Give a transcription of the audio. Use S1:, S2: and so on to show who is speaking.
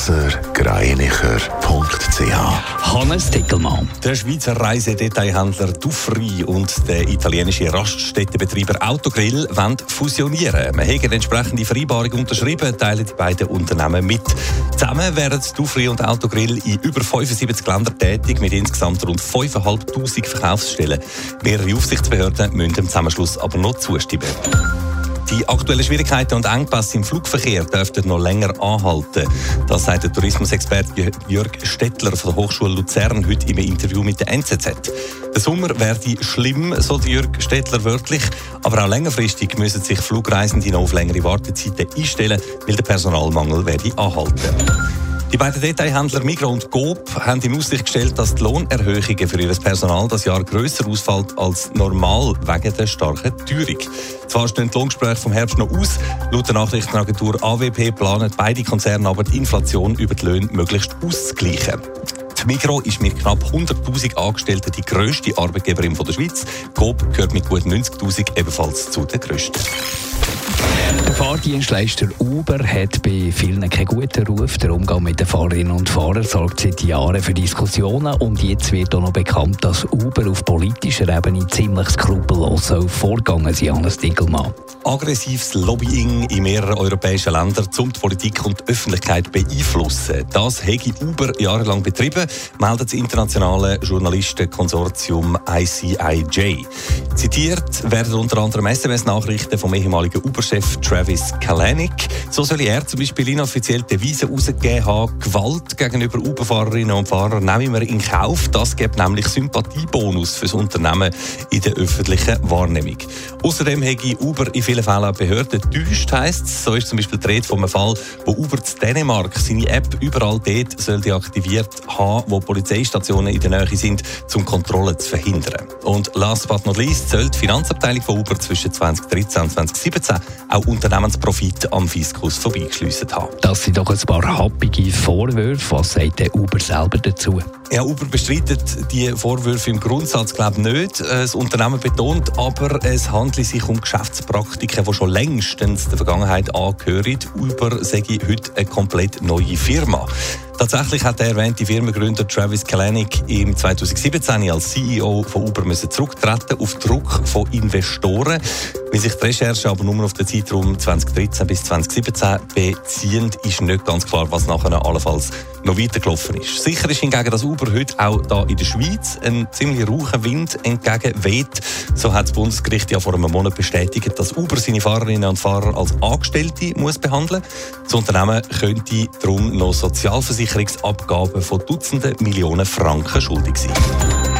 S1: blasergreinicher.ch
S2: Hannes Dickelmann.
S3: Der Schweizer Reisedetailhändler Dufri und der italienische Raststättenbetreiber Autogrill wollen fusionieren. Man hat eine entsprechende Vereinbarung unterschrieben, teilen die beiden Unternehmen mit. Zusammen wären Dufri und Autogrill in über 75 Ländern tätig, mit insgesamt rund 5'500 Verkaufsstellen. Mehrere Aufsichtsbehörden müssen dem Zusammenschluss aber noch zustimmen. Die aktuellen Schwierigkeiten und Engpässe im Flugverkehr dürften noch länger anhalten. Das sagt der Tourismusexperte Jörg Stettler von der Hochschule Luzern heute im Interview mit der NZZ. Der Sommer werde schlimm, so Jörg Stettler wörtlich, aber auch längerfristig müssen sich Flugreisende noch auf längere Wartezeiten einstellen, weil der Personalmangel werde anhalten. Die beiden Detailhändler Migro und Coop haben in Aussicht gestellt, dass die Lohnerhöhungen für ihr Personal das Jahr grösser ausfällt als normal wegen der starken Teuerung. Zwar stehen die Lohngespräche vom Herbst noch aus. Laut der Nachrichtenagentur AWP planen beide Konzerne aber die Inflation über die Löhne möglichst auszugleichen. Die Migro ist mit knapp 100.000 Angestellten die grösste Arbeitgeberin der Schweiz. Coop gehört mit gut 90.000 ebenfalls zu den grössten.
S2: Der Fahrdienstleister Uber hat bei vielen keinen guten Ruf. Der Umgang mit den Fahrerinnen und Fahrern sorgt seit Jahren für Diskussionen und jetzt wird auch noch bekannt, dass Uber auf politischer Ebene ziemlich skrupellos vorgegangen ist, Hannes Dinkelmann.
S3: Aggressives Lobbying in mehreren europäischen Ländern, um die Politik und die Öffentlichkeit beeinflussen. Das habe Uber jahrelang betrieben, meldet das internationale Journalistenkonsortium ICIJ. Zitiert werden unter anderem SMS-Nachrichten vom ehemaligen Uber-Chef Travis Kalanick. So soll er zum Beispiel inoffiziell Devisen herausgegeben haben, Gewalt gegenüber Uber-Fahrerinnen und Fahrern nehmen wir in Kauf. Das gibt nämlich Sympathiebonus für das Unternehmen in der öffentlichen Wahrnehmung. Außerdem habe Uber in vielen Fällen Behörden täuscht, heisst es. So ist zum Beispiel die Rede von einem Fall, wo Uber zu Dänemark seine App überall dort soll deaktiviert haben, wo Polizeistationen in der Nähe sind, um Kontrollen zu verhindern. Und last but not least soll die Finanzabteilung von Uber zwischen 2013 und 2017 auch Unternehmensprofit am Fiskus vorbeigeschlissen haben.
S2: Das sind doch ein paar happige Vorwürfe. Was sagt der Uber selber dazu?
S3: Ja, Uber bestreitet die Vorwürfe im Grundsatz glaube nicht. Das Unternehmen betont aber, es handelt sich um Geschäftspraktiken, die schon längstens der Vergangenheit angehören. Uber sei heute eine komplett neue Firma. Tatsächlich hat der erwähnte Firmengründer Travis Kalanick im 2017 als CEO von Uber müssen zurücktreten auf Druck von Investoren. Wie sich die Recherche aber nur auf den Zeitraum 2013 bis 2017 beziehen, ist nicht ganz klar, was nachher allenfalls noch weitergelaufen ist. Sicher ist hingegen, dass Uber heute auch da in der Schweiz einen ziemlich rauchen Wind entgegenweht. So hat das Bundesgericht ja vor einem Monat bestätigt, dass Uber seine Fahrerinnen und Fahrer als Angestellte muss behandeln muss. Das Unternehmen könnte darum noch Sozialversicherungsabgaben von Dutzenden Millionen Franken schuldig sein.